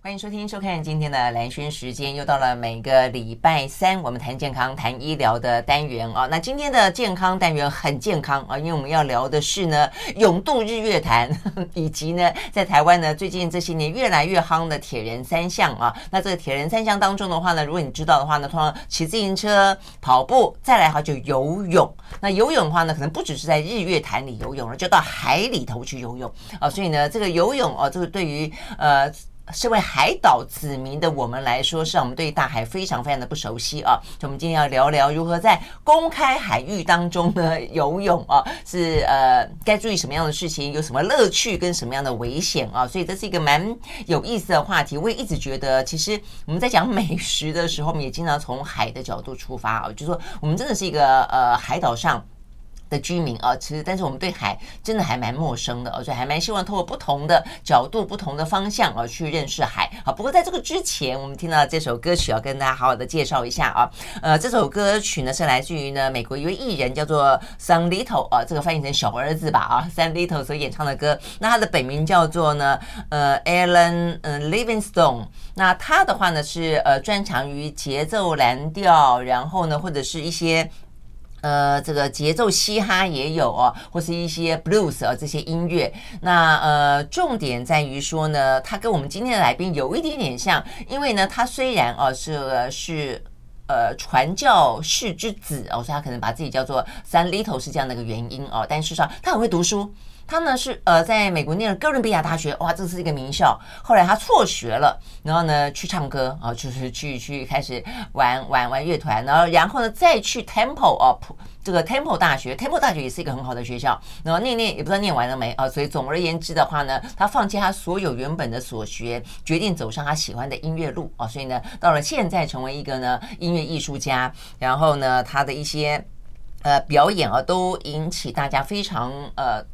欢迎收听、收看今天的蓝轩时间，又到了每个礼拜三我们谈健康、谈医疗的单元啊。那今天的健康单元很健康啊，因为我们要聊的是呢，泳渡日月潭，以及呢，在台湾呢最近这些年越来越夯的铁人三项啊。那这个铁人三项当中的话呢，如果你知道的话呢，通常骑自行车、跑步，再来哈就游泳。那游泳的话呢，可能不只是在日月潭里游泳了，就到海里头去游泳啊。所以呢，这个游泳啊，这个对于呃。身为海岛子民的我们来说，是让我们对大海非常非常的不熟悉啊。所以，我们今天要聊聊如何在公开海域当中呢游泳啊，是呃该注意什么样的事情，有什么乐趣跟什么样的危险啊？所以，这是一个蛮有意思的话题。我也一直觉得，其实我们在讲美食的时候，我们也经常从海的角度出发啊，就是说我们真的是一个呃海岛上。的居民啊，其实但是我们对海真的还蛮陌生的，所以还蛮希望通过不同的角度、不同的方向啊，去认识海。啊，不过在这个之前，我们听到这首歌曲要跟大家好好的介绍一下啊。呃，这首歌曲呢是来自于呢美国一位艺人叫做 Sam Little 啊，这个翻译成小儿子吧啊，Sam Little 所演唱的歌。那他的本名叫做呢呃 Alan 呃 Livingstone。那他的话呢是呃专长于节奏蓝调，然后呢或者是一些。呃，这个节奏嘻哈也有哦，或是一些 blues 啊这些音乐。那呃，重点在于说呢，他跟我们今天的来宾有一点点像，因为呢，他虽然哦是是呃传教士之子哦，所以他可能把自己叫做 Sam Little 是这样的一个原因哦，但事实上他很会读书。他呢是呃在美国念了哥伦比亚大学，哇，这是一个名校。后来他辍学了，然后呢去唱歌啊，就是去去开始玩玩玩乐团，然后然后呢再去 Temple 啊，这个 Temple 大学，Temple 大学也是一个很好的学校。然后念念也不知道念完了没啊，所以总而言之的话呢，他放弃他所有原本的所学，决定走上他喜欢的音乐路啊。所以呢，到了现在成为一个呢音乐艺术家，然后呢他的一些呃表演啊都引起大家非常呃。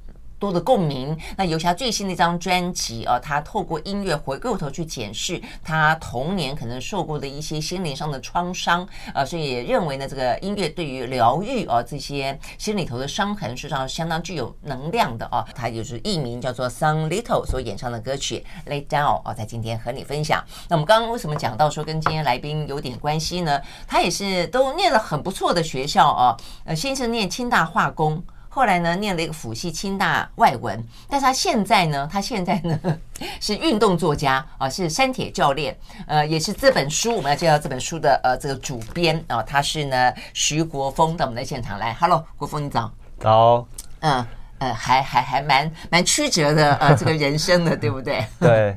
多的共鸣。那游侠最新的一张专辑啊，他透过音乐回过头去检视他童年可能受过的一些心灵上的创伤啊，所以也认为呢，这个音乐对于疗愈啊这些心里头的伤痕，实际上相当具有能量的啊。他就是艺名叫做 Sun Little 所演唱的歌曲《Lay Down》啊，在今天和你分享。那我们刚刚为什么讲到说跟今天来宾有点关系呢？他也是都念了很不错的学校啊，呃，先是念清大化工。后来呢，念了一个辅系清大外文，但是他现在呢，他现在呢 是运动作家啊，是山铁教练，呃，也是这本书我们要介绍这本书的呃这个主编啊，他是呢徐国峰到我们的现场来，Hello，国峰你早，早，嗯呃，还还还蛮蛮曲折的呃 这个人生的，对不对？对，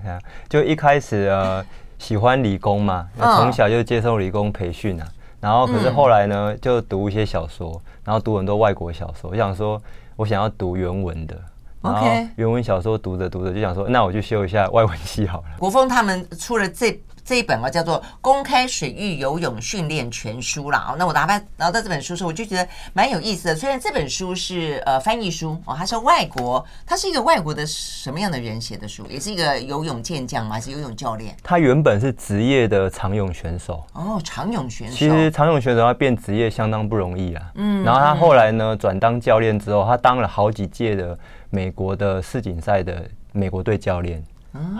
就一开始呃喜欢理工嘛，从小就接受理工培训啊。然后，可是后来呢，就读一些小说，然后读很多外国小说。我想说，我想要读原文的，然后原文小说读着读着，就想说，那我去修一下外文系好了。国风他们出了这。这一本啊叫做《公开水域游泳训练全书》了啊，那我拿到拿到这本书的时候，我就觉得蛮有意思的。虽然这本书是呃翻译书哦，它是外国，它是一个外国的什么样的人写的书？也是一个游泳健将吗？还是游泳教练？他原本是职业的长泳选手哦，长泳选手。其实长泳选手要变职业相当不容易啊。嗯，然后他后来呢转当教练之后，他当了好几届的美国的世锦赛的美国队教练。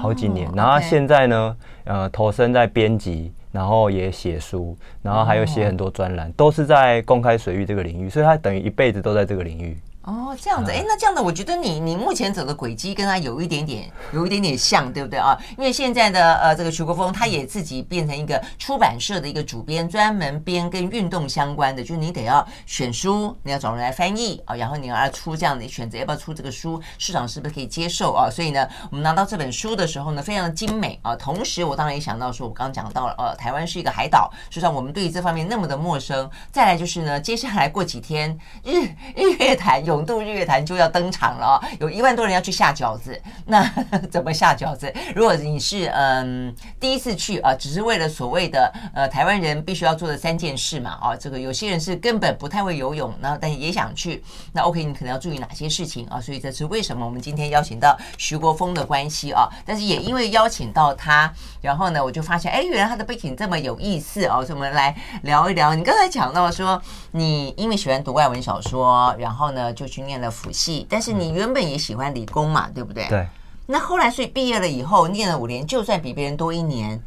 好几年，然后现在呢，呃，投身在编辑，然后也写书，然后还有写很多专栏，都是在公开水域这个领域，所以他等于一辈子都在这个领域。哦，这样子，哎，那这样的，我觉得你你目前走的轨迹跟他有一点点，有一点点像，对不对啊？因为现在的呃，这个徐国峰他也自己变成一个出版社的一个主编，专门编跟运动相关的，就是你得要选书，你要找人来翻译啊，然后你要出这样的选择，要不要出这个书，市场是不是可以接受啊？所以呢，我们拿到这本书的时候呢，非常的精美啊。同时，我当然也想到说，我刚刚讲到了，呃，台湾是一个海岛，实际上我们对于这方面那么的陌生。再来就是呢，接下来过几天日日月潭泳渡日月潭就。要登场了啊！有一万多人要去下饺子，那怎么下饺子？如果你是嗯第一次去啊，只是为了所谓的呃台湾人必须要做的三件事嘛啊，这个有些人是根本不太会游泳，然后但也想去，那 OK，你可能要注意哪些事情啊？所以这是为什么我们今天邀请到徐国峰的关系啊。但是也因为邀请到他，然后呢，我就发现哎，原来他的背景这么有意思啊，所以我们来聊一聊。你刚才讲到说，你因为喜欢读外文小说，然后呢就去念了辅系。但是你原本也喜欢理工嘛，对不对？对。那后来所以毕业了以后，念了五年，就算比别人多一年，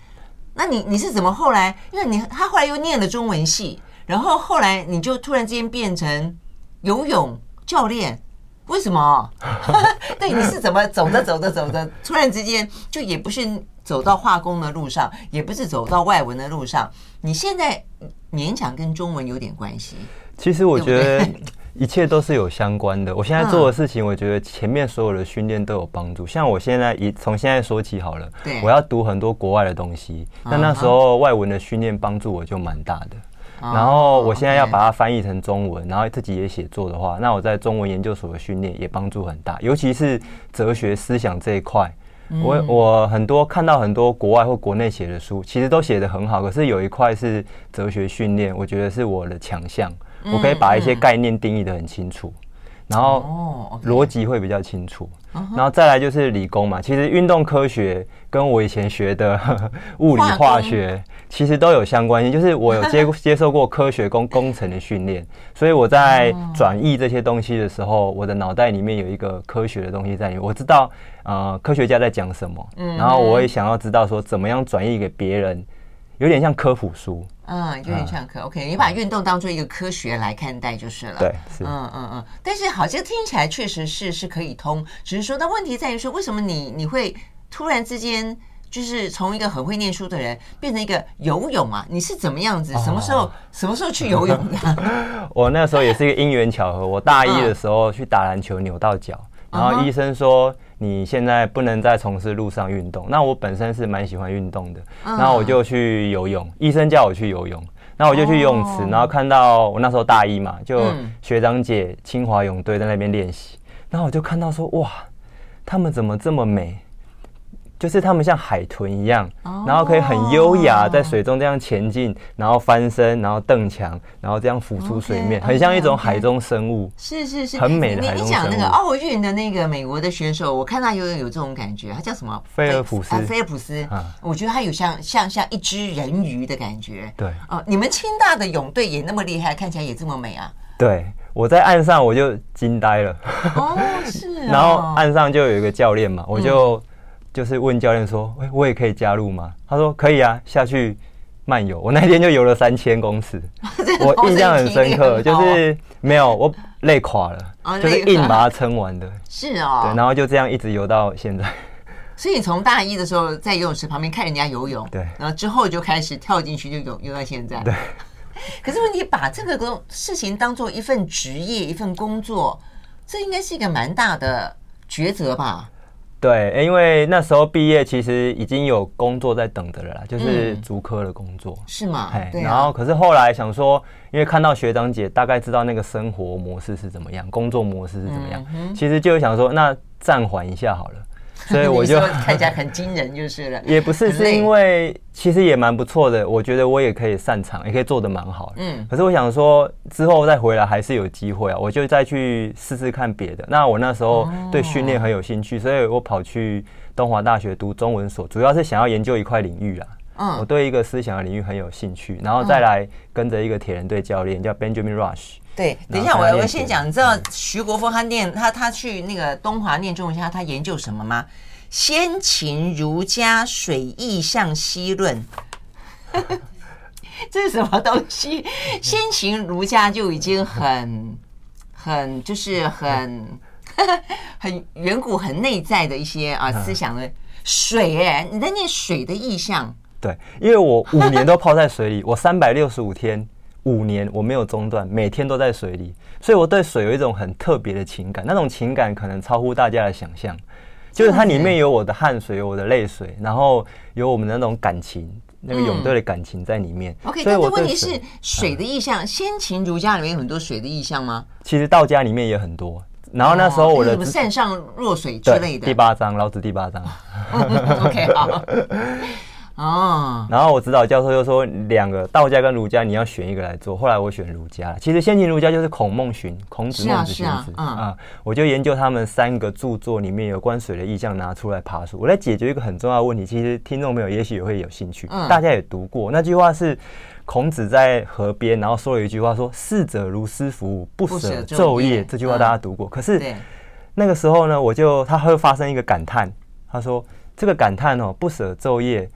那你你是怎么后来？因为你他后来又念了中文系，然后后来你就突然之间变成游泳教练，为什么？对，你是怎么走着走着走着，突然之间就也不是走到化工的路上，也不是走到外文的路上，你现在勉强跟中文有点关系。其实我觉得一切都是有相关的。我现在做的事情，我觉得前面所有的训练都有帮助。像我现在一从现在说起好了，我要读很多国外的东西，那那时候外文的训练帮助我就蛮大的。然后我现在要把它翻译成中文，然后自己也写作的话，那我在中文研究所的训练也帮助很大，尤其是哲学思想这一块。我我很多看到很多国外或国内写的书，其实都写得很好，可是有一块是哲学训练，我觉得是我的强项。我可以把一些概念定义的很清楚，然后逻辑会比较清楚，然后再来就是理工嘛。其实运动科学跟我以前学的 物理化学其实都有相关性，就是我有接 接受过科学工工程的训练，所以我在转译这些东西的时候，我的脑袋里面有一个科学的东西在里面，我知道呃科学家在讲什么，然后我也想要知道说怎么样转译给别人。有点像科普书，嗯，有点像科。OK，你把运动当做一个科学来看待就是了。对，是。嗯嗯嗯。但是好像听起来确实是是可以通，只是说，那问题在于说，为什么你你会突然之间就是从一个很会念书的人变成一个游泳啊？你是怎么样子？什么时候什么时候去游泳的？我那时候也是一个因缘巧合，我大一的时候去打篮球扭到脚，然后医生说。你现在不能再从事路上运动。那我本身是蛮喜欢运动的，那我就去游泳。医生叫我去游泳，那我就去游泳池，然后看到我那时候大一嘛，就学长姐清华泳队在那边练习，然后我就看到说，哇，他们怎么这么美？就是他们像海豚一样，然后可以很优雅在水中这样前进，然后翻身，然后蹬墙，然后这样浮出水面，很像一种海中生物。是是是，很美的海中生物。你你讲那个奥运的那个美国的选手，我看他有有这种感觉，他叫什么？菲尔普斯。菲尔普斯。我觉得他有像像像一只人鱼的感觉。对。哦，你们清大的泳队也那么厉害，看起来也这么美啊？对，我在岸上我就惊呆了。哦，是。然后岸上就有一个教练嘛，我就。就是问教练说：“哎，我也可以加入吗？”他说：“可以啊，下去漫游。”我那天就游了三千公尺，我印象很深刻，就是没有我累垮了，就是硬把它撑完的。是哦，对，然后就这样一直游到现在。所以你从大一的时候在游泳池旁边看人家游泳，对，然后之后就开始跳进去就游游到现在。对。可是问题把这个事情当做一份职业、一份工作，这应该是一个蛮大的抉择吧？对，因为那时候毕业，其实已经有工作在等着了啦，就是足科的工作，嗯、是吗？哎、啊。然后，可是后来想说，因为看到学长姐大概知道那个生活模式是怎么样，工作模式是怎么样，嗯、其实就想说，那暂缓一下好了。所以 我就看起来很惊人，就是了。也不是，是因为其实也蛮不错的。我觉得我也可以擅长，也可以做得蛮好。嗯。可是我想说，之后再回来还是有机会啊，我就再去试试看别的。那我那时候对训练很有兴趣，所以我跑去东华大学读中文所，主要是想要研究一块领域啊。嗯。我对一个思想的领域很有兴趣，然后再来跟着一个铁人队教练叫 Benjamin Rush。对，等一下我我先讲，你知道徐国峰他念他他去那个东华念中文系，他研究什么吗？先秦儒家水意象析论，这是什么东西？先秦儒家就已经很很就是很 很远古很内在的一些啊思想的水哎，你在念水的意象？对，因为我五年都泡在水里，我三百六十五天。五年我没有中断，每天都在水里，所以我对水有一种很特别的情感。那种情感可能超乎大家的想象，就是它里面有我的汗水，有我的泪水，然后有我们的那种感情，那个泳队的感情在里面。OK，但是问题是水的意象，先秦儒家里面有很多水的意象吗？其实道家里面也很多。然后那时候我的什么善上若水之类的，第八章老子第八章。OK，好。哦，然后我指导教授就说，两个道家跟儒家你要选一个来做。后来我选儒家。其实先秦儒家就是孔孟荀，孔子、孟子、荀子啊。我就研究他们三个著作里面有关水的意象，拿出来爬梳。我来解决一个很重要的问题。其实听众朋友也许也会有兴趣，大家也读过那句话是孔子在河边，然后说了一句话说：“逝者如斯夫，不舍昼夜。”这句话大家读过。可是那个时候呢，我就他会发生一个感叹。他说这个感叹哦，不舍昼夜，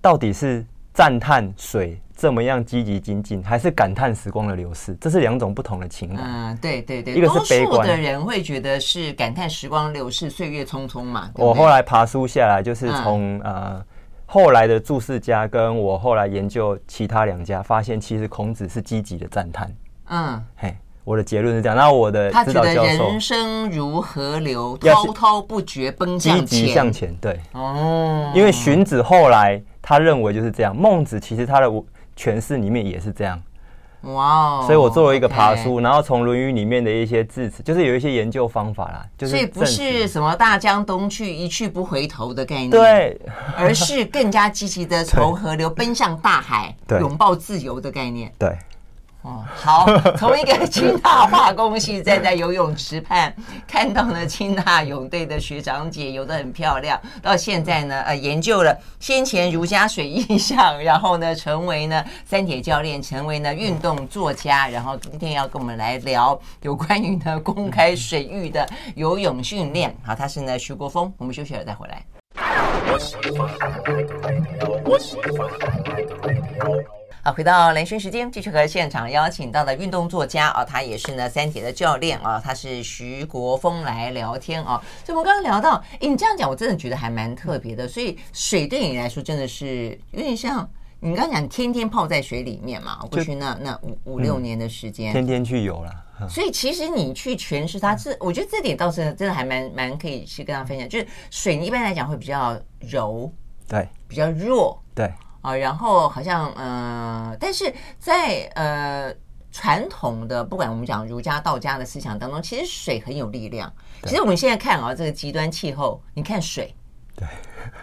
到底是赞叹水这么样积极精进，还是感叹时光的流逝？这是两种不同的情感。嗯，对对对，一个是悲观的人会觉得是感叹时光流逝，岁月匆匆嘛。对对我后来爬书下来，就是从、嗯、呃后来的注释家跟我后来研究其他两家，发现其实孔子是积极的赞叹。嗯，嘿。我的结论是这样，那我的他觉得人生如河流，滔滔不绝奔向前，积极向前。对，哦，因为荀子后来他认为就是这样，孟子其实他的诠释里面也是这样。哇哦！所以我做了一个爬书，okay、然后从《论语》里面的一些字词，就是有一些研究方法啦，就是所以不是什么大江东去一去不回头的概念，对，而是更加积极的从 河流奔向大海，拥抱自由的概念，对。哦，好，从一个清大化工系站在游泳池畔，看到呢清大泳队的学长姐游得很漂亮，到现在呢，呃，研究了先前儒家水印象，然后呢，成为呢 三铁教练，成为呢运动作家，然后今天要跟我们来聊有关于呢公开水域的游泳训练。好，他是呢徐国峰，我们休息了再回来。好，回到兰萱时间，继续和现场邀请到的运动作家啊，他也是呢三铁的教练啊，他是徐国峰来聊天啊。所以我们刚刚聊到，哎，你这样讲，我真的觉得还蛮特别的。所以水对你来说真的是有点像你刚刚讲，天天泡在水里面嘛，过去那那五五六年的时间，天天去游了。所以其实你去诠释它，是我觉得这点倒是真的还蛮蛮可以去跟他分享。就是水，你一般来讲会比较柔，对，比较弱，对。啊，然后好像呃，但是在呃传统的不管我们讲儒家、道家的思想当中，其实水很有力量。其实我们现在看啊，这个极端气候，你看水，对，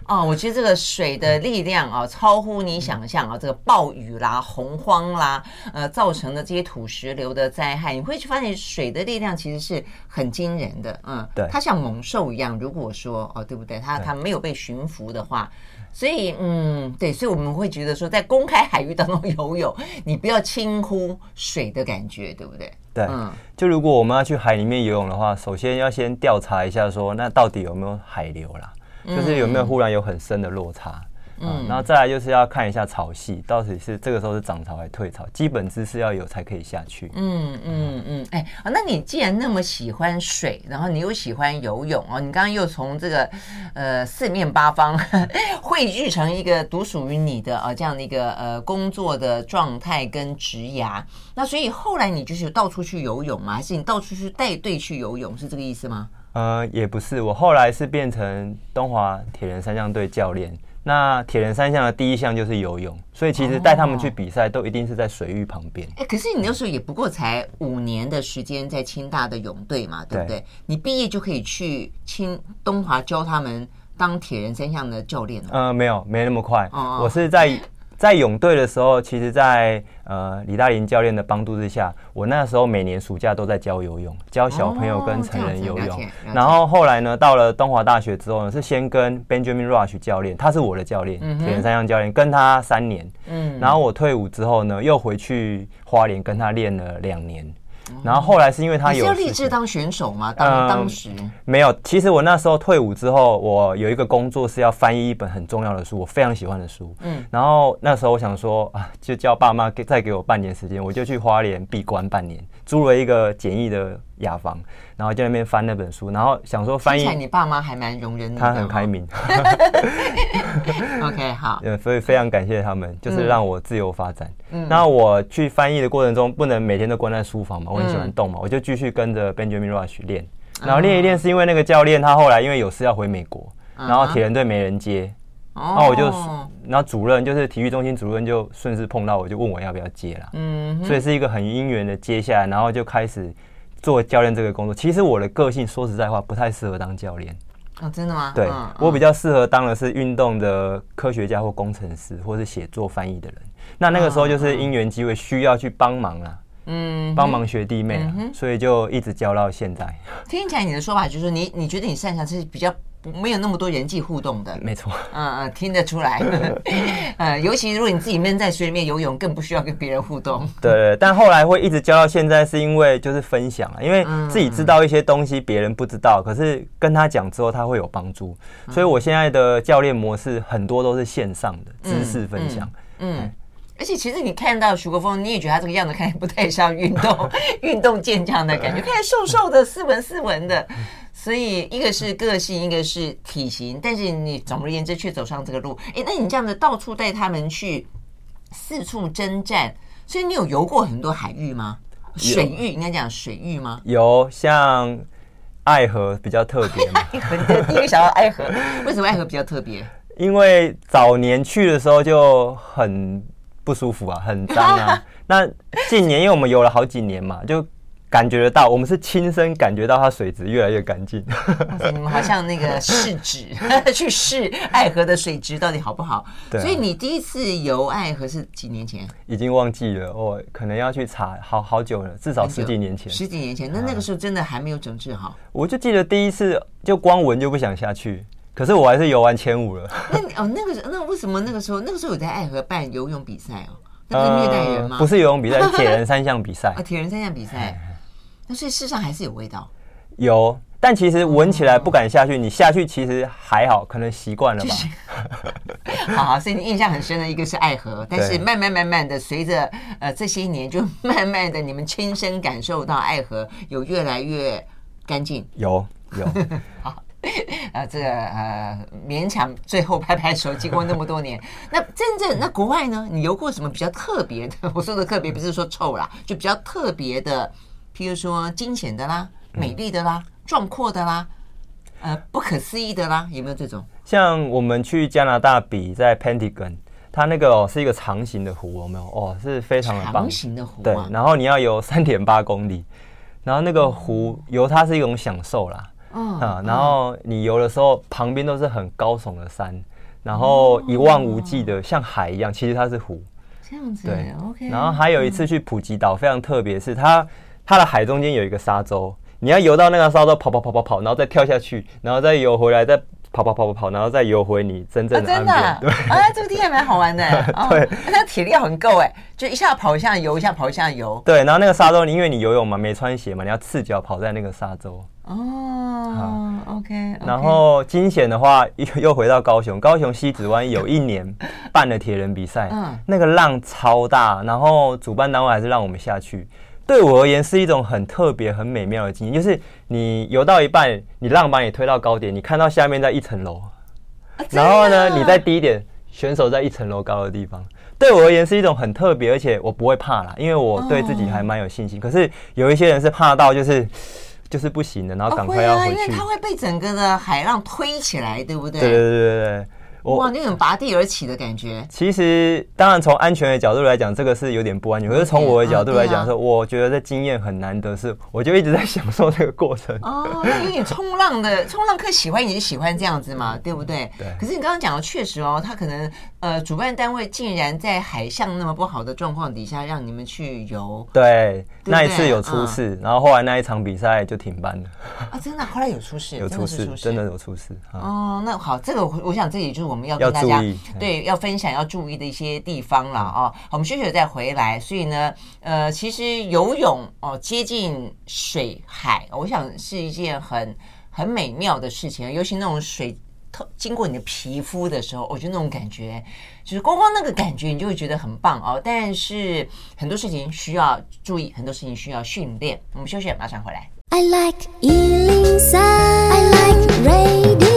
哦，我觉得这个水的力量啊，超乎你想象啊，这个暴雨啦、洪荒啦，呃，造成的这些土石流的灾害，你会去发现水的力量其实是很惊人的。嗯，对，它像猛兽一样，如果说哦，对不对？它它没有被驯服的话。所以，嗯，对，所以我们会觉得说，在公开海域当中游泳，你不要轻忽水的感觉，对不对？对，嗯，就如果我们要去海里面游泳的话，首先要先调查一下，说那到底有没有海流啦，就是有没有忽然有很深的落差。嗯，然后再来就是要看一下潮汐，到底是这个时候是涨潮还是退潮，基本知识要有才可以下去。嗯嗯嗯，哎，啊，那你既然那么喜欢水，然后你又喜欢游泳哦，你刚刚又从这个呃四面八方 汇聚成一个独属于你的啊这样的一个呃工作的状态跟职涯，那所以后来你就是到处去游泳吗？还是你到处去带队去游泳？是这个意思吗？呃，也不是，我后来是变成东华铁人三项队教练。那铁人三项的第一项就是游泳，所以其实带他们去比赛都一定是在水域旁边。哎，可是你那时候也不过才五年的时间在清大的泳队嘛，对不对？你毕业就可以去清东华教他们当铁人三项的教练了？呃，没有，没那么快。我是在。在泳队的时候，其实在，在呃李大林教练的帮助之下，我那时候每年暑假都在教游泳，教小朋友跟成人游泳。然后后来呢，到了东华大学之后呢，是先跟 Benjamin Rush 教练，他是我的教练，铁人三项教练，跟他三年。嗯。然后我退伍之后呢，又回去花莲跟他练了两年。然后后来是因为他有，立志当选手吗？当当时、嗯、没有。其实我那时候退伍之后，我有一个工作是要翻译一本很重要的书，我非常喜欢的书。嗯。然后那时候我想说啊，就叫爸妈给再给我半年时间，我就去花莲闭关半年，租了一个简易的雅房，然后在那边翻那本书，然后想说翻译。你爸妈还蛮容忍的，他很开明。OK，好。所以非常感谢他们，就是让我自由发展。嗯。那我去翻译的过程中，不能每天都关在书房嘛，我很喜欢动嘛，我就继续跟着 Benjamin Rush 练。然后练一练，是因为那个教练他后来因为有事要回美国，然后铁人队没人接，然后我就，然后主任就是体育中心主任就顺势碰到我，就问我要不要接了。嗯。所以是一个很因缘的接下来，然后就开始。做教练这个工作，其实我的个性说实在话不太适合当教练。哦，真的吗？对，嗯、我比较适合当的是运动的科学家或工程师，或是写作翻译的人。那那个时候就是因缘机会需要去帮忙啊，嗯，帮忙学弟妹，嗯、所以就一直教到现在。听起来你的说法就是你你觉得你擅长是比较没有那么多人际互动的，没错，嗯嗯，听得出来，呃，尤其如果你自己闷在水里面游泳，更不需要跟别人互动。对，但后来会一直教到现在，是因为就是分享啊，因为自己知道一些东西，别人不知道，可是跟他讲之后，他会有帮助。所以我现在的教练模式很多都是线上的知识分享。嗯，嗯，而且其实你看到徐国峰，你也觉得他这个样子看起来不太像运动 运动健将的感觉，看起来瘦瘦的，斯文斯文的。所以一个是个性，一个是体型，但是你总而言之却走上这个路。哎，那你这样子到处带他们去四处征战，所以你有游过很多海域吗？水域应该讲水域吗？有，像爱河比较特别嘛。爱河，第一个想到爱河，为什么爱河比较特别？因为早年去的时候就很不舒服啊，很脏啊。那近年因为我们游了好几年嘛，就。感觉得到，我们是亲身感觉到它水质越来越干净。你们好像那个试纸 去试爱河的水质到底好不好？对。所以你第一次游爱河是几年前？已经忘记了，我可能要去查，好好久了，至少十几年前。十几年前，那那个时候真的还没有整治好。我就记得第一次就光闻就不想下去，可是我还是游完千五了。那哦，那个时候那为什么那个时候那个时候有在爱河办游泳比赛哦？那不是虐待人吗？呃、不是游泳比赛，是铁人三项比赛啊，铁人三项比赛。那所以世上还是有味道，有，但其实闻起来不敢下去。你下去其实还好，可能习惯了吧。好好，所以你印象很深的一个是爱河，但是慢慢慢慢的随着呃这些年，就慢慢的你们亲身感受到爱河有越来越干净。有有 好，呃 这个呃勉强最后拍拍手，经过那么多年，那真正那国外呢？你游过什么比较特别的？我说的特别不是说臭啦，就比较特别的。譬如说惊险的啦、美丽的啦、壮阔的啦，呃，不可思议的啦，有没有这种？像我们去加拿大比在 Pentagon，它那个哦是一个长形的湖，有没有？哦，是非常的棒。长形的湖，对。然后你要游三点八公里，然后那个湖游它是一种享受啦。嗯。啊，然后你游的时候，旁边都是很高耸的山，然后一望无际的，像海一样。其实它是湖。这样子。对，OK。然后还有一次去普吉岛，非常特别，是它。它的海中间有一个沙洲，你要游到那个沙洲，跑跑跑跑跑，然后再跳下去，然后再游回来，再跑跑跑跑跑，然后再游回你真正的岸边。啊、真的？对，啊，这个地方蛮好玩的。对，那体力要很够哎，就一下跑一下游，一下跑一下游。对，然后那个沙洲，你因为你游泳嘛，没穿鞋嘛，你要赤脚跑在那个沙洲。哦，OK。然后惊险的话，又又回到高雄，高雄西子湾有一年办了铁人比赛，嗯，那个浪超大，然后主办单位还是让我们下去。对我而言是一种很特别、很美妙的经验，就是你游到一半，你浪把你推到高点，你看到下面在一层楼，然后呢，你在低点，选手在一层楼高的地方。对我而言是一种很特别，而且我不会怕啦，因为我对自己还蛮有信心。可是有一些人是怕到就是就是不行的，然后赶快要回去，因为他会被整个的海浪推起来，对不对？对对对对对。哇，那种拔地而起的感觉。其实，当然从安全的角度来讲，这个是有点不安全。可是从我的角度来讲，说我觉得这经验很难得，是我就一直在享受这个过程。哦，因为你冲浪的冲浪客喜欢也是喜欢这样子嘛，对不对？对。可是你刚刚讲的确实哦，他可能呃，主办单位竟然在海象那么不好的状况底下让你们去游。对，那一次有出事，然后后来那一场比赛就停办了。啊，真的？后来有出事？有出事，真的有出事。哦，那好，这个我想这里就是我。们要跟大家对要分享要注意的一些地方了啊！我们休息了再回来。所以呢，呃，其实游泳哦，接近水海，我想是一件很很美妙的事情。尤其那种水透经过你的皮肤的时候，我觉得那种感觉，就是光光那个感觉，你就会觉得很棒哦。但是很多事情需要注意，很多事情需要训练。我们休息，马上回来。I like 103, I like radio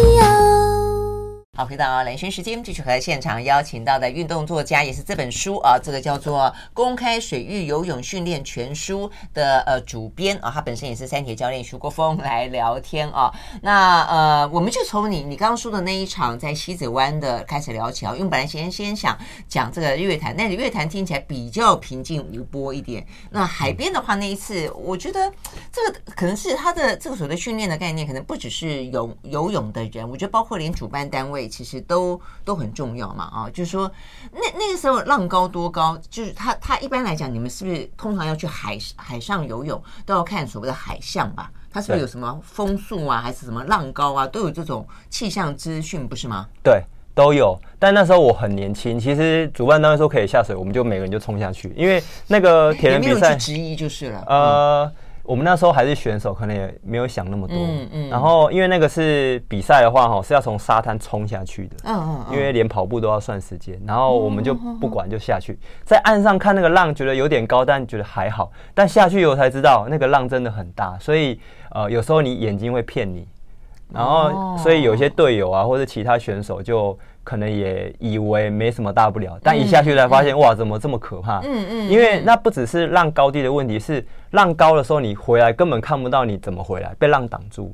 好，回到蓝轩时间，继续和现场邀请到的运动作家，也是这本书啊，这个叫做《公开水域游泳训练全书》的呃主编啊，他本身也是三铁教练徐国峰来聊天啊。那呃，我们就从你你刚刚说的那一场在西子湾的开始聊起啊，因为本来先先想讲这个日月潭，那日月潭听起来比较平静无波一点。那海边的话，那一次我觉得这个可能是他的这个所谓的训练的概念，可能不只是游游泳的人，我觉得包括连主办单位。其实都都很重要嘛啊，就是说那那个时候浪高多高，就是他他一般来讲，你们是不是通常要去海海上游泳都要看所谓的海象吧？它是不是有什么风速啊，还是什么浪高啊，都有这种气象资讯，不是吗？对，都有。但那时候我很年轻，其实主办单位说可以下水，我们就每个人就冲下去，因为那个铁人比赛之一就是了。呃。嗯我们那时候还是选手，可能也没有想那么多。嗯嗯。然后，因为那个是比赛的话，哈，是要从沙滩冲下去的。嗯嗯。因为连跑步都要算时间，然后我们就不管就下去，在岸上看那个浪，觉得有点高，但觉得还好。但下去以后才知道，那个浪真的很大，所以呃，有时候你眼睛会骗你。然后，所以有些队友啊，或者其他选手就。可能也以为没什么大不了，但一下去才发现，嗯、哇，怎么这么可怕？嗯嗯，因为那不只是浪高低的问题，是浪高的时候你回来根本看不到你怎么回来，被浪挡住。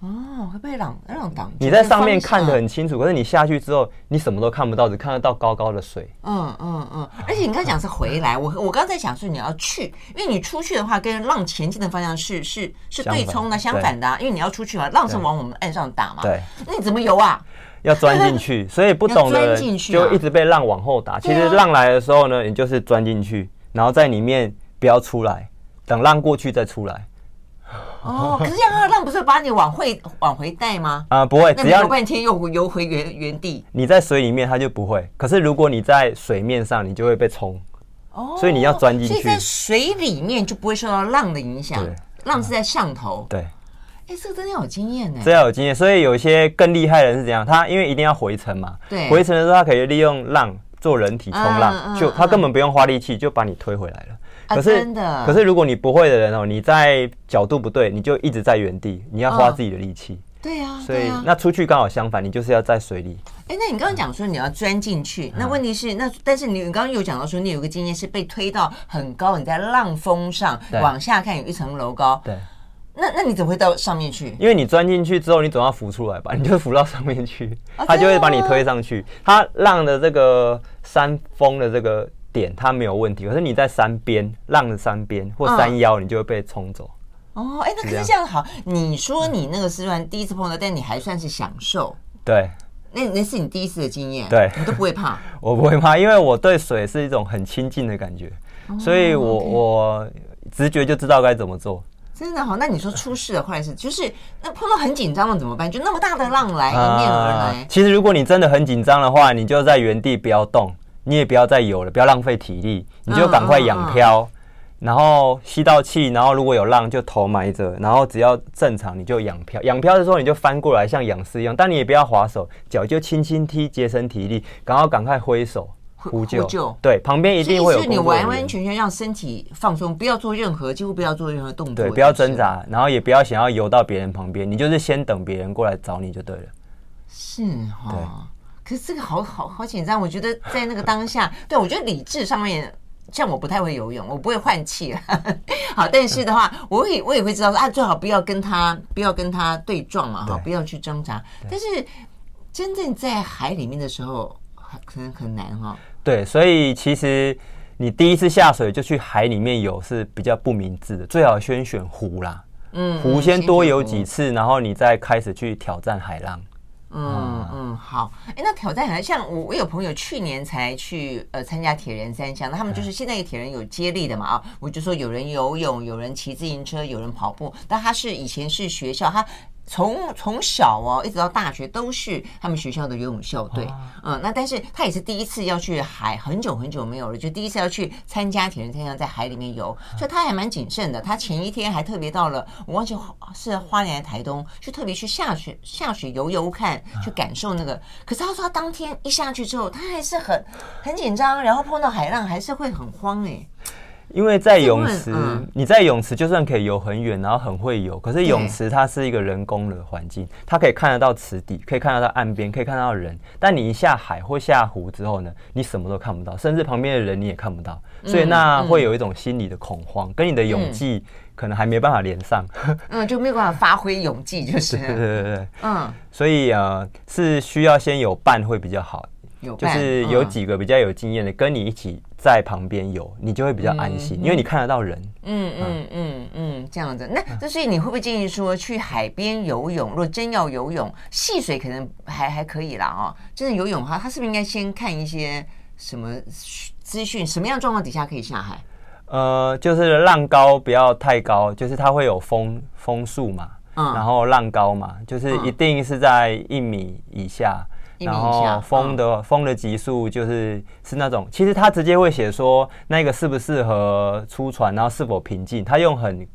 哦，会被浪浪挡住。你在上面看得很清楚，可是你下去之后，你什么都看不到，只看得到高高的水。嗯嗯嗯。而且你刚才讲是回来，我我刚才讲是你要去，因为你出去的话，跟浪前进的方向是是是对冲的，相反的，啊，因为你要出去嘛，浪是往我们岸上打嘛。对。那你怎么游啊？要钻进去，所以不懂的人就一直被浪往后打。其实浪来的时候呢，你就是钻进去，然后在里面不要出来，等浪过去再出来。哦，可是这样浪不是把你往回往回带吗？啊，不会，只要游半天又游回原原地。你在水里面，它就不会。可是如果你在水面上，你就会被冲。哦，所以你要钻进去。所以在水里面就不会受到浪的影响。对，浪是在上头。对。哎，这个真的要有经验呢。这要有经验，所以有一些更厉害的人是怎样？他因为一定要回程嘛，对，回程的时候他可以利用浪做人体冲浪，嗯嗯、就他根本不用花力气就把你推回来了。啊、可是，真的可是如果你不会的人哦，你在角度不对，你就一直在原地，你要花自己的力气。对呀，所以那出去刚好相反，你就是要在水里。哎，那你刚刚讲说你要钻进去，那问题是那但是你你刚刚有讲到说你有个经验是被推到很高，你在浪峰上往下看有一层楼高。对。那那你怎么会到上面去？因为你钻进去之后，你总要浮出来吧？你就浮到上面去，它就会把你推上去。它浪的这个山峰的这个点，它没有问题。可是你在山边，浪的山边或山腰，你就会被冲走。哦，哎，那可是这样好。你说你那个是算第一次碰到，但你还算是享受。对，那那是你第一次的经验。对，你都不会怕。我不会怕，因为我对水是一种很亲近的感觉，所以我我直觉就知道该怎么做。真的好，那你说出事的坏事，就是那碰到很紧张了怎么办？就那么大的浪来迎面而来。其实如果你真的很紧张的话，你就在原地不要动，你也不要再游了，不要浪费体力，你就赶快仰漂，然后吸到气，然后如果有浪就头埋着，然后只要正常你就仰漂。仰漂的时候你就翻过来像仰式一样，但你也不要划手，脚就轻轻踢，节省体力，然后赶快挥手。呼救，呼救，对，旁边一定会有。是你完完全全让身体放松，不要做任何，几乎不要做任何动作。对，不要挣扎，然后也不要想要游到别人旁边，你就是先等别人过来找你就对了。是哈，对。可是这个好好好紧张，我觉得在那个当下，对，我觉得理智上面，像我不太会游泳，我不会换气。好，但是的话，我也我也会知道说啊，最好不要跟他不要跟他对撞嘛，哈，不要去挣扎。但是真正在海里面的时候。可能很难哈。对，所以其实你第一次下水就去海里面游是比较不明智的，最好先选湖啦。嗯，湖先多游几次，然后你再开始去挑战海浪。嗯嗯，好。哎，那挑战海浪，像我我有朋友去年才去呃参加铁人三项，那他们就是现在有铁人有接力的嘛啊，我就说有人游泳，有人骑自行车，有人跑步，但他是以前是学校他。从从小哦，一直到大学都是他们学校的游泳校队，嗯，那但是他也是第一次要去海，很久很久没有了，就第一次要去参加铁人三项，在海里面游，所以他还蛮谨慎的。他前一天还特别到了，我忘记是花莲还是台东，就特别去下水下水游游看，去感受那个。可是他说他当天一下去之后，他还是很很紧张，然后碰到海浪还是会很慌哎。因为在泳池，你在泳池就算可以游很远，然后很会游，可是泳池它是一个人工的环境，它可以看得到池底，可以看得到岸边，可以看得到人。但你一下海或下湖之后呢，你什么都看不到，甚至旁边的人你也看不到，所以那会有一种心理的恐慌，跟你的泳技可能还没办法连上，嗯，就没有办法发挥泳技，就是，对对对对，嗯，所以呃是需要先有伴会比较好。就是有几个比较有经验的跟你一起在旁边游，你就会比较安心，因为你看得到人。嗯嗯嗯嗯，这样子。那那所以你会不会建议说去海边游泳？如果真要游泳，戏水可能还还可以啦哦。真的游泳的话，他是不是应该先看一些什么资讯？什么样状况底下可以下海？呃，就是浪高不要太高，就是它会有风风速嘛，嗯，然后浪高嘛，就是一定是在一米以下，嗯、然后风的、嗯、风的级数就是是那种，其实他直接会写说那个适不适合出船，然后是否平静，他用很。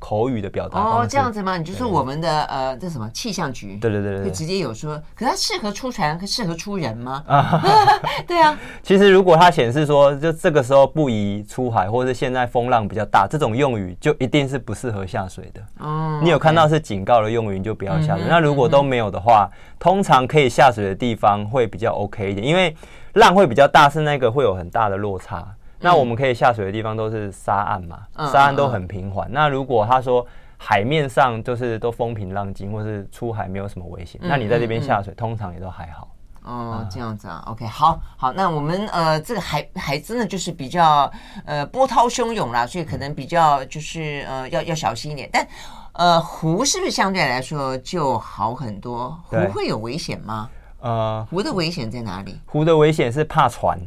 口语的表达哦，这样子吗？你就说我们的呃，这什么气象局？对对对对，会直接有说，可是它适合出船，可适合出人吗？啊，对啊。其实如果它显示说，就这个时候不宜出海，或者是现在风浪比较大，这种用语就一定是不适合下水的。哦，你有看到是警告的用语，你就不要下水。那如果都没有的话，通常可以下水的地方会比较 OK 一点，因为浪会比较大，是那个会有很大的落差。那我们可以下水的地方都是沙岸嘛，沙岸都很平缓。那如果他说海面上就是都风平浪静，或是出海没有什么危险，那你在这边下水通常也都还好。哦，这样子啊，OK，好，好，那我们呃这个海海真的就是比较呃波涛汹涌啦，所以可能比较就是呃要要小心一点。但呃湖是不是相对来说就好很多？湖会有危险吗？呃，湖的危险在哪里？湖的危险是怕船。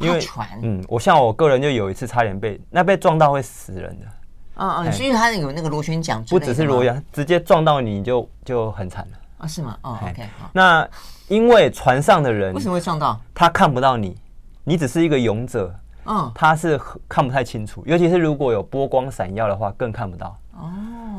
因为船，嗯，我像我个人就有一次差点被那被撞到会死人的，嗯嗯，所以它有那个螺旋桨，不只是螺旋，直接撞到你就就很惨了啊？是吗？哦，OK，好。那因为船上的人为什么会撞到？他看不到你，你只是一个勇者，嗯，他是看不太清楚，尤其是如果有波光闪耀的话，更看不到。哦。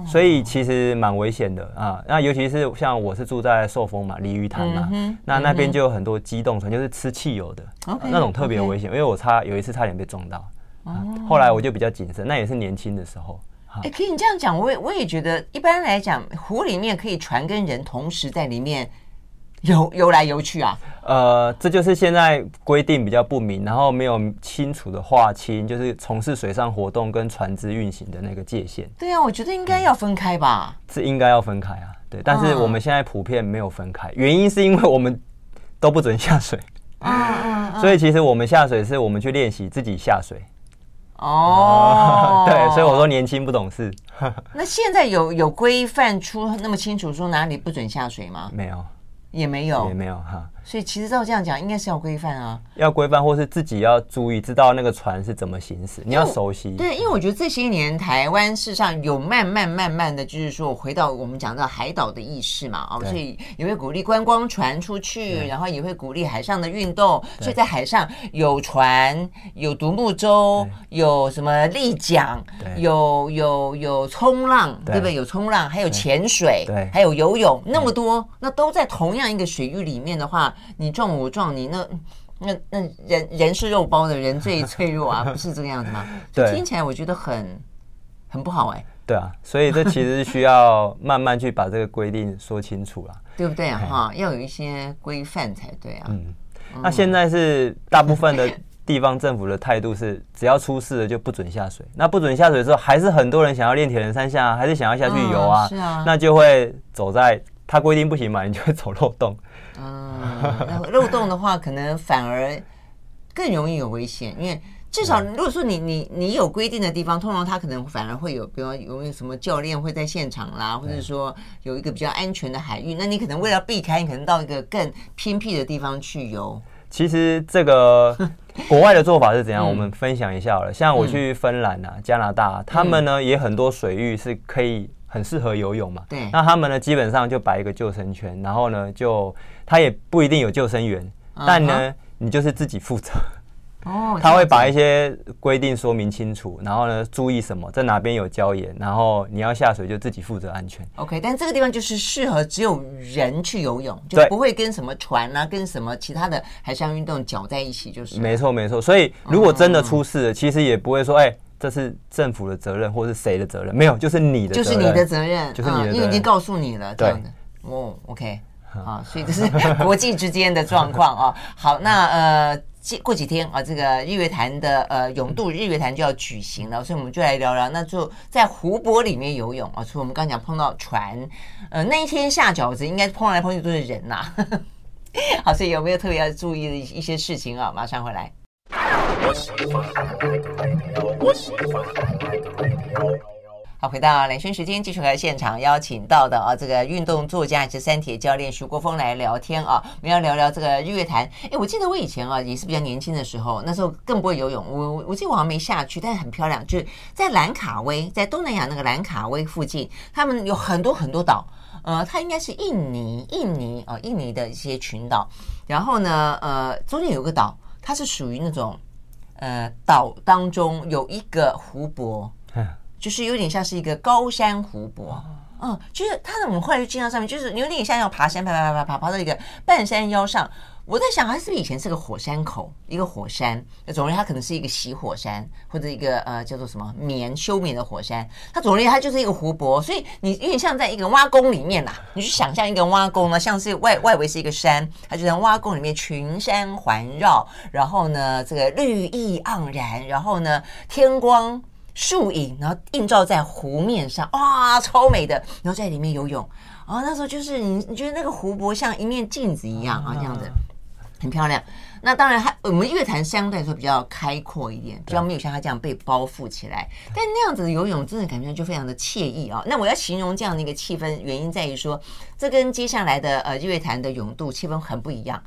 所以其实蛮危险的啊！那尤其是像我是住在寿丰嘛，鲤鱼潭嘛，嗯、那那边就有很多机动船，就是吃汽油的，Okay, 那种特别危险。因为我差有一次差点被撞到，啊、后来我就比较谨慎。那也是年轻的时候。哎、欸，可以你这样讲，我也我也觉得，一般来讲，湖里面可以船跟人同时在里面。游游来游去啊，呃，这就是现在规定比较不明，然后没有清楚的划清，就是从事水上活动跟船只运行的那个界限。对啊，我觉得应该要分开吧。嗯、是应该要分开啊，对。但是我们现在普遍没有分开，原因是因为我们都不准下水。嗯嗯嗯。所以其实我们下水是我们去练习自己下水。哦。对，所以我说年轻不懂事。那现在有有规范出那么清楚说哪里不准下水吗？没有。也没有，也没有哈。所以其实照这样讲，应该是要规范啊，要规范，或是自己要注意，知道那个船是怎么行驶，你要熟悉。对，因为我觉得这些年台湾事实上有慢慢慢慢的就是说回到我们讲到海岛的意识嘛，哦，所以也会鼓励观光船出去，然后也会鼓励海上的运动，所以在海上有船、有独木舟、有什么立桨、有有有冲浪，对。不对？有冲浪，还有潜水，对，还有游泳，那么多，那都在同样一个水域里面的话。你撞我，撞你，那那那人人是肉包的人最脆弱啊，不是这个样子吗？对，听起来我觉得很很不好哎、欸。对啊，所以这其实需要慢慢去把这个规定说清楚了，对不对啊？哈，要有一些规范才对啊。嗯，那现在是大部分的地方政府的态度是，只要出事了就不准下水。那不准下水之后，还是很多人想要练铁人三项，还是想要下去游啊？是啊，那就会走在他规定不行嘛，你就会走漏洞。嗯，漏洞的话，可能反而更容易有危险，因为至少如果说你你你有规定的地方，通常他可能反而会有，比如有没有什么教练会在现场啦，或者说有一个比较安全的海域，那你可能为了避开，你可能到一个更偏僻的地方去游。其实这个 国外的做法是怎样？我们分享一下好了。像我去芬兰啊、加拿大，他们呢也很多水域是可以。很适合游泳嘛？对。那他们呢，基本上就摆一个救生圈，然后呢，就他也不一定有救生员，嗯、但呢，你就是自己负责。哦。他会把一些规定说明清楚，然后呢，注意什么，在哪边有礁岩，然后你要下水就自己负责安全。OK，但这个地方就是适合只有人去游泳，就不会跟什么船啊，跟什么其他的海上运动搅在一起，就是。没错，没错。所以如果真的出事了，其实也不会说，哎。这是政府的责任，或是谁的责任？没有，就是你的责任，就是你的责任，就是你的责任，因为已经告诉你了，这样的。哦，OK，好，所以这是国际之间的状况啊。好，那呃，过几天啊，这个日月潭的呃泳渡日月潭就要举行了，所以我们就来聊聊，那就在湖泊里面游泳啊。除了我们刚刚讲碰到船，呃，那一天下饺子，应该碰来碰去都是人呐。好，所以有没有特别要注意的一些事情啊？马上回来。好，回到两圈时间，继续和现场邀请到的啊，这个运动作家及三铁教练徐国峰来聊天啊。我们要聊聊这个日月潭。哎，我记得我以前啊也是比较年轻的时候，那时候更不会游泳。我我记得我好像没下去，但是很漂亮，就是在兰卡威，在东南亚那个兰卡威附近，他们有很多很多岛。呃，它应该是印尼，印尼啊，印尼的一些群岛。然后呢，呃，中间有个岛，它是属于那种呃岛当中有一个湖泊。就是有点像是一个高山湖泊，嗯，就是它怎么后来就进到上面，就是有点像要爬山，爬爬爬爬爬到一个半山腰上。我在想，它是不是以前是个火山口，一个火山？总之，它可能是一个熄火山，或者一个呃叫做什么棉休眠的火山。它总之它就是一个湖泊，所以你有点像在一个挖沟里面呐。你去想象一个挖沟呢，像是外外围是一个山，它就在挖沟里面群山环绕，然后呢这个绿意盎然，然后呢天光。树影，然后映照在湖面上，哇，超美的！然后在里面游泳，哦，那时候就是你，你觉得那个湖泊像一面镜子一样啊，这样子很漂亮。那当然，它我们乐坛相对来说比较开阔一点，比较没有像它这样被包覆起来。但那样子的游泳真的感觉就非常的惬意啊！那我要形容这样的一个气氛，原因在于说，这跟接下来的呃日月潭的泳渡气氛很不一样。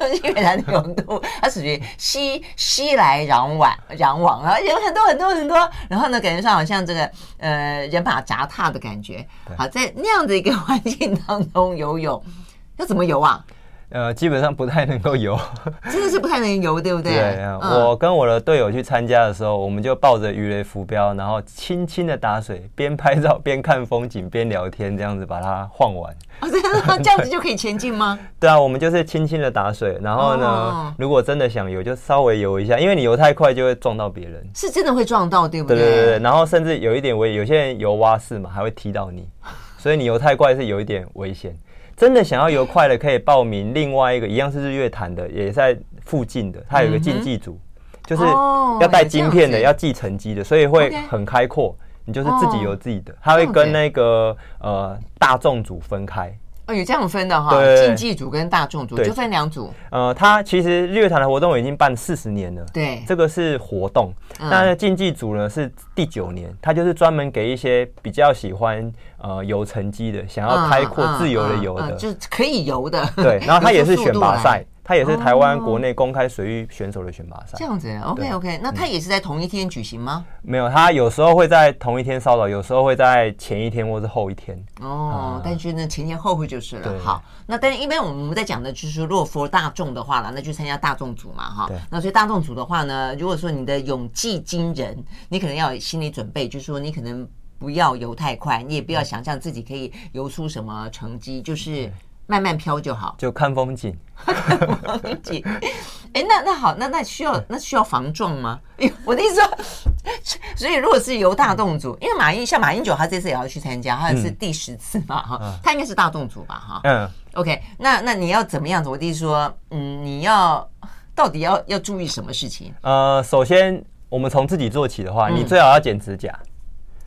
日 月潭的泳渡它属于熙熙来攘往，攘往啊，有很多很多很多，然后呢，感觉上好像这个呃人马杂踏的感觉。好，在那样的一个环境当中游泳，要怎么游啊？呃，基本上不太能够游，真的是不太能游，对不对？对，我跟我的队友去参加的时候，我们就抱着鱼雷浮标，然后轻轻的打水，边拍照边看风景边聊天，这样子把它晃完。哦，这样 这样子就可以前进吗？对啊，我们就是轻轻的打水，然后呢，如果真的想游，就稍微游一下，因为你游太快就会撞到别人，是真的会撞到，对不对？对对对，然后甚至有一点危，有些人游蛙式嘛，还会踢到你，所以你游太快是有一点危险。真的想要游快的，可以报名另外一个一样是日月潭的，也在附近的，它有个竞技组，就是要带晶片的，要记成绩的，所以会很开阔。你就是自己游自己的，它会跟那个呃大众组分开。哦，有这样分的哈，竞技组跟大众组就分两组。呃，它其实日月潭的活动已经办四十年了。对，这个是活动。那竞技组呢是第九年，它就是专门给一些比较喜欢呃游成绩的，想要开阔自由的游的，就是可以游的。对，然后它 也是选拔赛。它也是台湾国内公开水域选手的选拔赛，这样子。OK OK，那它也是在同一天举行吗？没有，它有时候会在同一天烧岛，有时候会在前一天或是后一天。哦，但是呢，前前后后就是了。好，那但是一般我们在讲的就是说，如果 for 大众的话了，那就参加大众组嘛，哈。那所以大众组的话呢，如果说你的泳技惊人，你可能要有心理准备，就是说你可能不要游太快，你也不要想象自己可以游出什么成绩，就是。慢慢飘就好，就看风景。看风景，哎，那那好，那那需要那需要防撞吗？我的意思说，所以如果是由大动组，因为马英像马英九他这次也要去参加，他是第十次嘛哈，嗯、他应该是大动组吧哈。嗯，OK，那那你要怎么样子？我的意思说，嗯，你要到底要要注意什么事情？呃，首先我们从自己做起的话，嗯、你最好要剪指甲。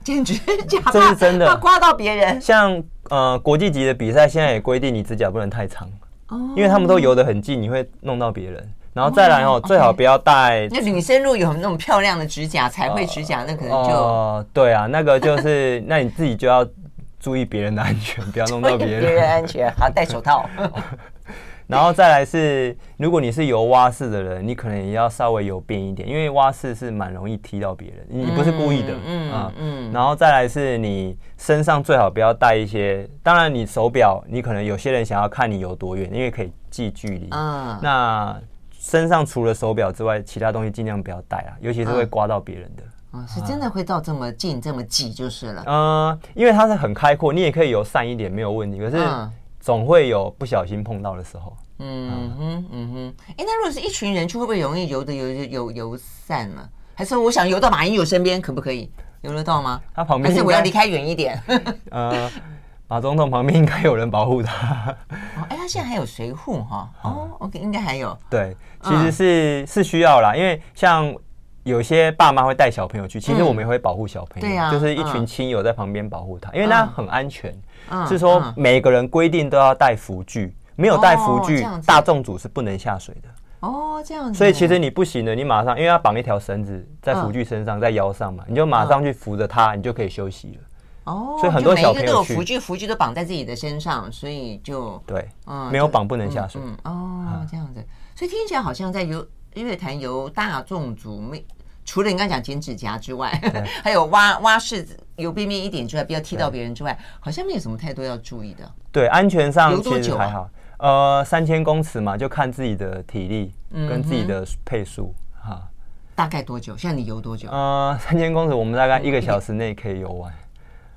剪指甲，这是 真的，怕刮到别人。像呃国际级的比赛，现在也规定你指甲不能太长，哦，因为他们都游得很近，你会弄到别人。然后再来哦，最好不要戴。那女生如果有那种漂亮的指甲，彩绘指甲，那可能就哦，对啊，那个就是，那你自己就要注意别人的安全，不要弄到别人。别人安全，好，戴手套。然后再来是，如果你是游蛙式的人，你可能也要稍微游边一点，因为蛙式是蛮容易踢到别人，你不是故意的，嗯啊。嗯，然后再来是你身上最好不要带一些，当然你手表，你可能有些人想要看你游多远，因为可以记距离。嗯。那身上除了手表之外，其他东西尽量不要带啊，尤其是会刮到别人的。嗯，是真的会到这么近这么挤就是了。嗯，因为它是很开阔，你也可以游散一点没有问题，可是。总会有不小心碰到的时候。嗯哼，嗯哼。哎，那如果是一群人去，会不会容易游的游游游散呢？还是我想游到马英九身边，可不可以游得到吗？他旁边，还是我要离开远一点？呃，马总统旁边应该有人保护他。哦，哎，他现在还有随护哈？哦，OK，应该还有。对，其实是是需要啦，因为像有些爸妈会带小朋友去，其实我们也会保护小朋友，就是一群亲友在旁边保护他，因为那很安全。是说每个人规定都要带辅具，没有带浮具，哦、大众组是不能下水的。哦，这样子。所以其实你不行的，你马上因为要绑一条绳子在浮具身上，在腰上嘛，你就马上去扶着它，你就可以休息了。哦，所以很多小朋友都有浮具，浮具都绑在自己的身上，所以就对，嗯，没有绑不能下水。嗯，哦，这样子，所以听起来好像在游日月潭游大众组没。除了你刚刚讲剪指甲之外，还有蛙蛙式游边边一点之外，不要踢到别人之外，好像没有什么太多要注意的。对，安全上其实还好。呃，三千公尺嘛，就看自己的体力跟自己的配速哈。大概多久？像你游多久？呃，三千公尺，我们大概一个小时内可以游完。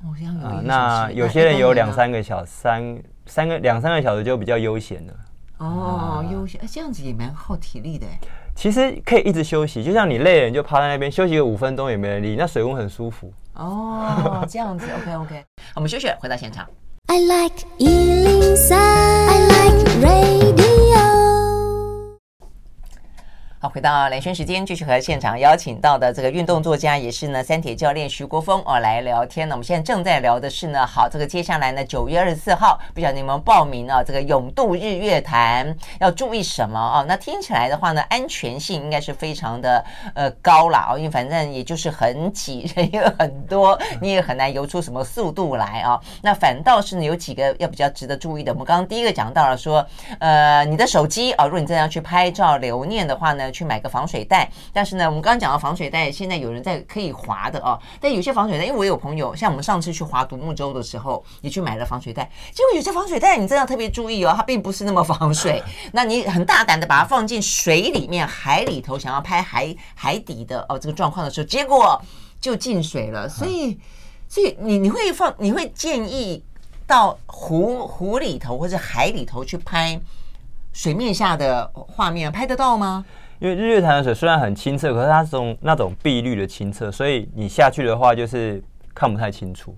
哦，这样游。那有些人游两三个小时，三三个两三个小时就比较悠闲了。哦，悠闲，这样子也蛮耗体力的。其实可以一直休息，就像你累了，你就趴在那边休息个五分钟也没人理，那水温很舒服。哦，这样子，OK OK，我们休息，回到现场。I like 103, I like radio 好，回到蓝轩时间，继续和现场邀请到的这个运动作家，也是呢三铁教练徐国峰哦来聊天呢。我们现在正在聊的是呢，好，这个接下来呢九月二十四号，不晓得你们报名啊，这个永渡日月潭要注意什么哦？那听起来的话呢，安全性应该是非常的呃高啦哦，因为反正也就是很挤，人也很多，你也很难游出什么速度来啊、那反倒是呢有几个要比较值得注意的，我们刚刚第一个讲到了说，呃，你的手机啊、哦，如果你真的要去拍照留念的话呢。去买个防水袋，但是呢，我们刚刚讲到防水袋，现在有人在可以滑的哦。但有些防水袋，因为我有朋友，像我们上次去划独木舟的时候，也去买了防水袋，结果有些防水袋你真的要特别注意哦，它并不是那么防水。那你很大胆的把它放进水里面、海里头，想要拍海海底的哦这个状况的时候，结果就进水了。所以，所以你你会放，你会建议到湖湖里头或者海里头去拍水面下的画面，拍得到吗？因为日月潭的水虽然很清澈，可是它是种那种碧绿的清澈，所以你下去的话就是看不太清楚，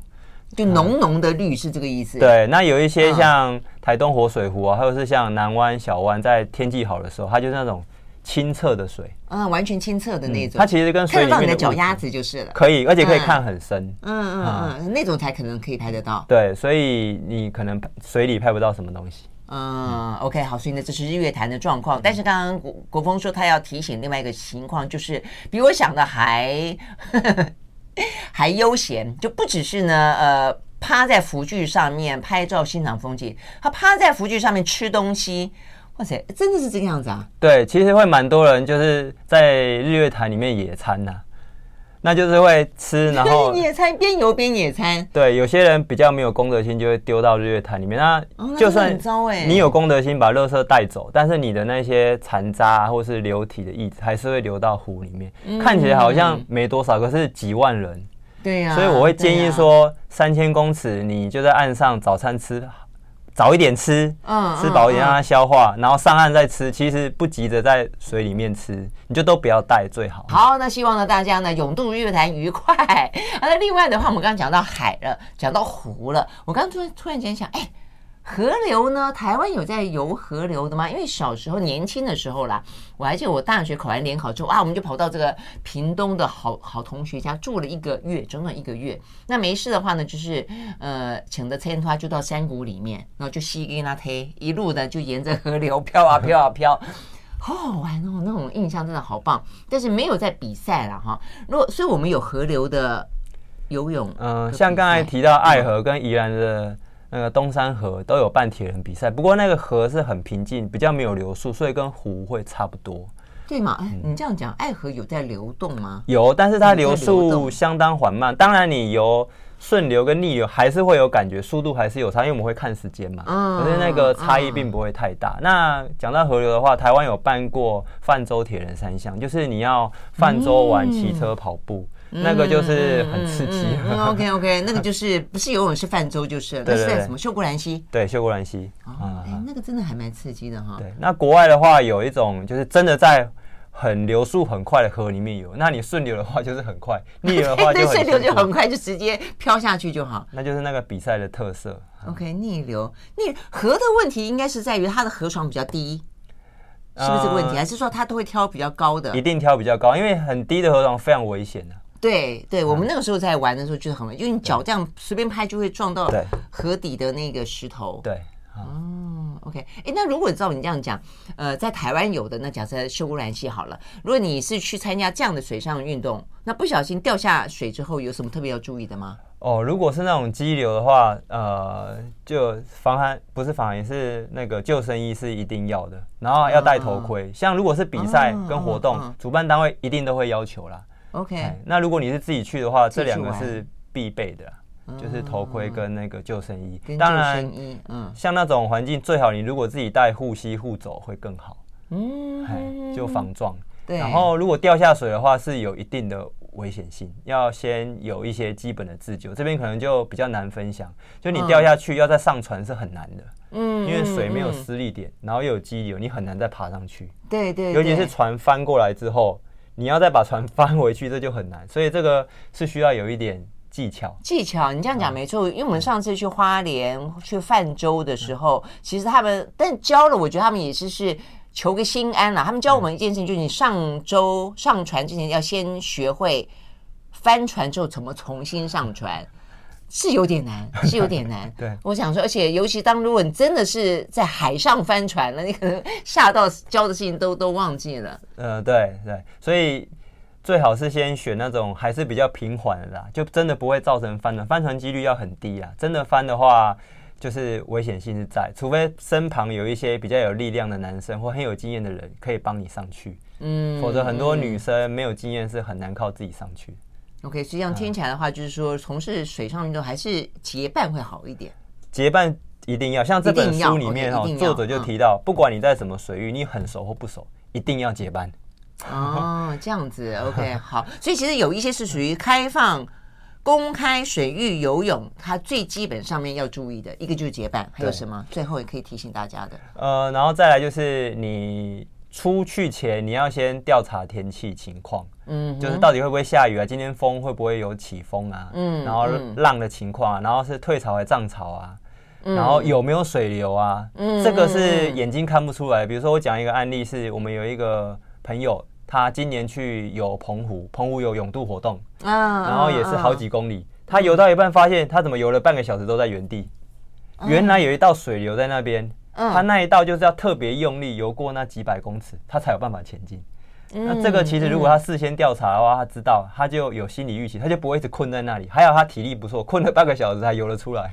就浓浓的绿是这个意思。对，那有一些像台东活水湖啊，或者是像南湾、小湾，在天气好的时候，它就是那种清澈的水，嗯，完全清澈的那种。它其实跟水里面看到你的脚丫子就是了，可以，而且可以看很深。嗯嗯嗯，那种才可能可以拍得到。对，所以你可能水里拍不到什么东西。嗯，OK，好，所以呢，这是日月潭的状况。但是刚刚国国峰说他要提醒另外一个情况，就是比我想的还 还悠闲，就不只是呢，呃，趴在浮具上面拍照欣赏风景，他趴在浮具上面吃东西，哇塞，真的是这个样子啊？对，其实会蛮多人就是在日月潭里面野餐呐、啊。那就是会吃，然后野餐边游边野餐。对，有些人比较没有公德心，就会丢到日月潭里面。那就算你有公德心把垃圾带走，但是你的那些残渣或是流体的液还是会流到湖里面。看起来好像没多少，可是几万人。对呀。所以我会建议说，三千公尺你就在岸上早餐吃。早一点吃，嗯，吃饱一点让它消化，然后上岸再吃。其实不急着在水里面吃，你就都不要带最好。好，那希望呢大家呢永渡日月潭愉快。那另外的话，我们刚刚讲到海了，讲到湖了，我刚刚突然突然间想，哎。河流呢？台湾有在游河流的吗？因为小时候年轻的时候啦，我还记得我大学考完联考之后啊，我们就跑到这个屏东的好好同学家住了一个月，整整一个月。那没事的话呢，就是呃，请的餐团就到山谷里面，然后就吸给那推，一路的就沿着河流飘啊飘啊飘，好好玩哦，那种印象真的好棒。但是没有在比赛了哈。如果所以我们有河流的游泳，嗯、呃，像刚才提到爱河跟宜兰的。那个东山河都有办铁人比赛，不过那个河是很平静，比较没有流速，所以跟湖会差不多。对嘛？哎，你这样讲，爱河有在流动吗？有，但是它流速相当缓慢。当然，你游顺流跟逆流还是会有感觉，速度还是有差，因为我们会看时间嘛。嗯。可是那个差异并不会太大。那讲到河流的话，台湾有办过泛舟铁人三项，就是你要泛舟玩骑车跑步。那个就是很刺激。OK OK，那个就是不是游泳是泛舟就是了。那是在什么秀姑兰溪？对，秀姑兰溪。哦，哎，那个真的还蛮刺激的哈。对，那国外的话有一种就是真的在很流速很快的河里面游，那你顺流的话就是很快，逆流的话就 顺流就很快，就直接飘下去就好。那就是那个比赛的特色。OK，逆流逆河的问题应该是在于它的河床比较低，是不是这个问题？还是说它都会挑比较高的？一定挑比较高，因为很低的河床非常危险的。对对，我们那个时候在玩的时候就是很危险，因为你脚这样随便拍就会撞到河底的那个石头。对，哦 OK，哎，那如果照你这样讲，呃，在台湾有的那假设秀姑峦溪好了，如果你是去参加这样的水上运动，那不小心掉下水之后，有什么特别要注意的吗？哦，如果是那种激流的话，呃，就防寒不是防寒，是那个救生衣是一定要的，然后要戴头盔。嗯、像如果是比赛跟活动，嗯、主办单位一定都会要求啦。OK，那如果你是自己去的话，这两个是必备的，就是头盔跟那个救生衣。嗯、当然，嗯，像那种环境最好，你如果自己带护膝护肘会更好。嗯，就防撞。对。然后如果掉下水的话，是有一定的。危险性要先有一些基本的自救，这边可能就比较难分享。就你掉下去要再上船是很难的，嗯，因为水没有施力点，然后又有激流，你很难再爬上去。对对，尤其是船翻过来之后，你要再把船翻回去，这就很难。所以这个是需要有一点技巧。技巧，你这样讲没错。因为我们上次去花莲去泛舟的时候，其实他们但教了，我觉得他们也是是。求个心安啦！他们教我们一件事情，就是你上舟上船之前要先学会翻船之后怎么重新上船，是有点难，是有点难。对，我想说，而且尤其当如果你真的是在海上翻船了，你可能吓到教的事情都都忘记了。呃，对对，所以最好是先选那种还是比较平缓的啦，就真的不会造成翻船，翻船几率要很低啊。真的翻的话。就是危险性是在，除非身旁有一些比较有力量的男生或很有经验的人可以帮你上去，嗯，否则很多女生没有经验是很难靠自己上去。OK，实际上听起来的话，就是说从事水上运动还是结伴会好一点。结伴一定要，像这本书里面哦，作者就提到，不管你在什么水域，你很熟或不熟，一定要结伴。哦，这样子，OK，好，所以其实有一些是属于开放。公开水域游泳，它最基本上面要注意的一个就是结伴，还有什么？最后也可以提醒大家的。呃，然后再来就是你出去前，你要先调查天气情况，嗯，就是到底会不会下雨啊？今天风会不会有起风啊？嗯，然后浪的情况啊，然后是退潮还是涨潮啊？然后有没有水流啊？嗯，这个是眼睛看不出来。比如说我讲一个案例，是我们有一个朋友。他今年去游澎湖，澎湖有泳渡活动啊，然后也是好几公里。他游到一半，发现他怎么游了半个小时都在原地。原来有一道水流在那边，他那一道就是要特别用力游过那几百公尺，他才有办法前进。那这个其实如果他事先调查的话，他知道他就有心理预期，他就不会一直困在那里。还好他体力不错，困了半个小时才游了出来。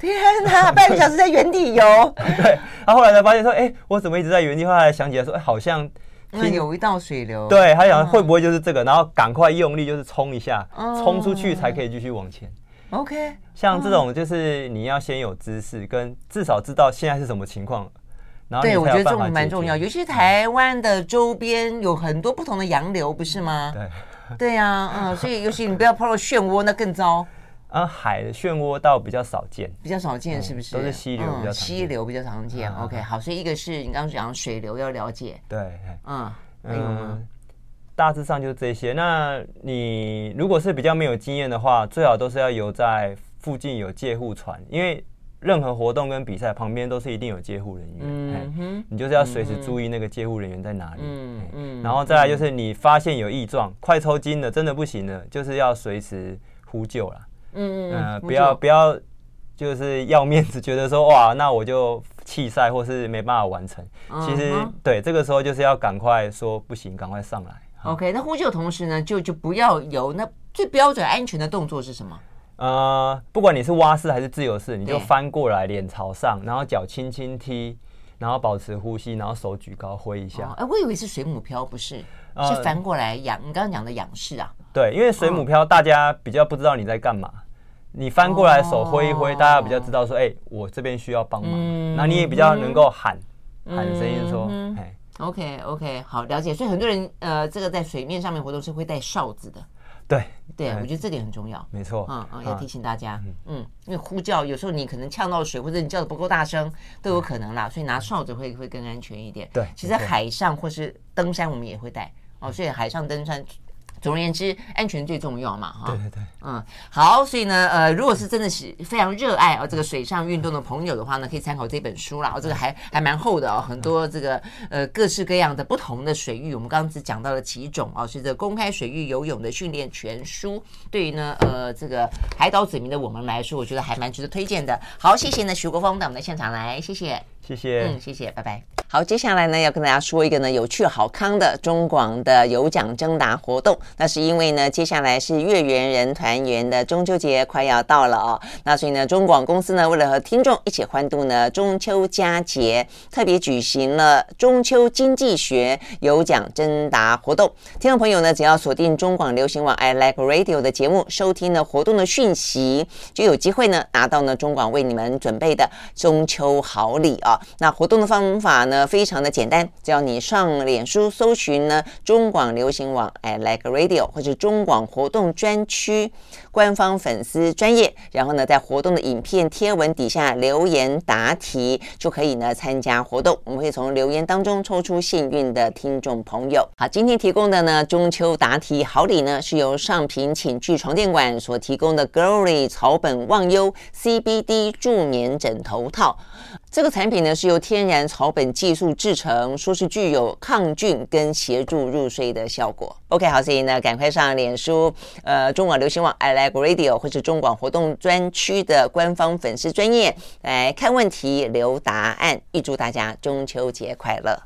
天哪，半个小时在原地游。对，他后来才发现说，哎，我怎么一直在原地？后来想起来说，哎，好像。那有一道水流，对，他想会不会就是这个，然后赶快用力就是冲一下，冲出去才可以继续往前。OK，像这种就是你要先有知识，跟至少知道现在是什么情况，然后对，我觉得这种蛮重要，尤其是台湾的周边有很多不同的洋流，不是吗？对，对呀，嗯，所以尤其你不要碰到漩涡，那更糟。啊，海的漩涡倒比较少见，比较少见是不是？都是溪流比较溪流比较常见。OK，好，所以一个是你刚刚讲水流要了解，对，嗯，嗯，大致上就是这些。那你如果是比较没有经验的话，最好都是要游在附近有借护船，因为任何活动跟比赛旁边都是一定有借护人员，嗯哼，你就是要随时注意那个借护人员在哪里，嗯嗯，然后再来就是你发现有异状，快抽筋了，真的不行了，就是要随时呼救了。嗯嗯，不要不要，就是要面子，觉得说哇，那我就弃赛或是没办法完成。其实对，这个时候就是要赶快说不行，赶快上来。OK，那呼救同时呢，就就不要游。那最标准安全的动作是什么？呃，不管你是蛙式还是自由式，你就翻过来，脸朝上，然后脚轻轻踢，然后保持呼吸，然后手举高挥一下。哎，我以为是水母漂，不是，是翻过来仰。你刚刚讲的仰式啊？对，因为水母漂，大家比较不知道你在干嘛。你翻过来手挥一挥，大家比较知道说，哎，我这边需要帮忙。那你也比较能够喊喊声音说，哎，OK OK，好，了解。所以很多人呃，这个在水面上面活动是会带哨子的。对对，我觉得这点很重要。没错。嗯嗯，要提醒大家，嗯，因为呼叫有时候你可能呛到水，或者你叫的不够大声，都有可能啦。所以拿哨子会会更安全一点。对，其实海上或是登山我们也会带哦，所以海上登山。总而言之，安全最重要嘛，哈。对对对，嗯，好，所以呢，呃，如果是真的是非常热爱啊这个水上运动的朋友的话呢，可以参考这本书啦。哦，这个还还蛮厚的哦，很多这个呃各式各样的不同的水域，我们刚刚只讲到了几种啊，是这公开水域游泳的训练全书。对于呢，呃，这个海岛子民的我们来说，我觉得还蛮值得推荐的。好，谢谢呢，徐国峰到我们的现场来，谢谢。谢谢，嗯，谢谢，拜拜。好，接下来呢，要跟大家说一个呢有趣好康的中广的有奖征答活动。那是因为呢，接下来是月圆人团圆的中秋节快要到了哦。那所以呢，中广公司呢，为了和听众一起欢度呢中秋佳节，特别举行了中秋经济学有奖征答活动。听众朋友呢，只要锁定中广流行网 I Like Radio 的节目，收听呢活动的讯息，就有机会呢拿到呢中广为你们准备的中秋好礼啊。那活动的方法呢，非常的简单，只要你上脸书搜寻呢中广流行网 I Like Radio 或者中广活动专区官方粉丝专页，然后呢在活动的影片贴文底下留言答题，就可以呢参加活动。我们会从留言当中抽出幸运的听众朋友。好，今天提供的呢中秋答题好礼呢是由上品寝具床垫馆所提供的 Glory 草本忘忧 CBD 助眠枕头套。这个产品呢是由天然草本技术制成，说是具有抗菌跟协助入睡的效果。OK，好，所以呢，赶快上脸书，呃，中广流行网 I Like Radio 或是中广活动专区的官方粉丝专页来看问题、留答案。预祝大家中秋节快乐！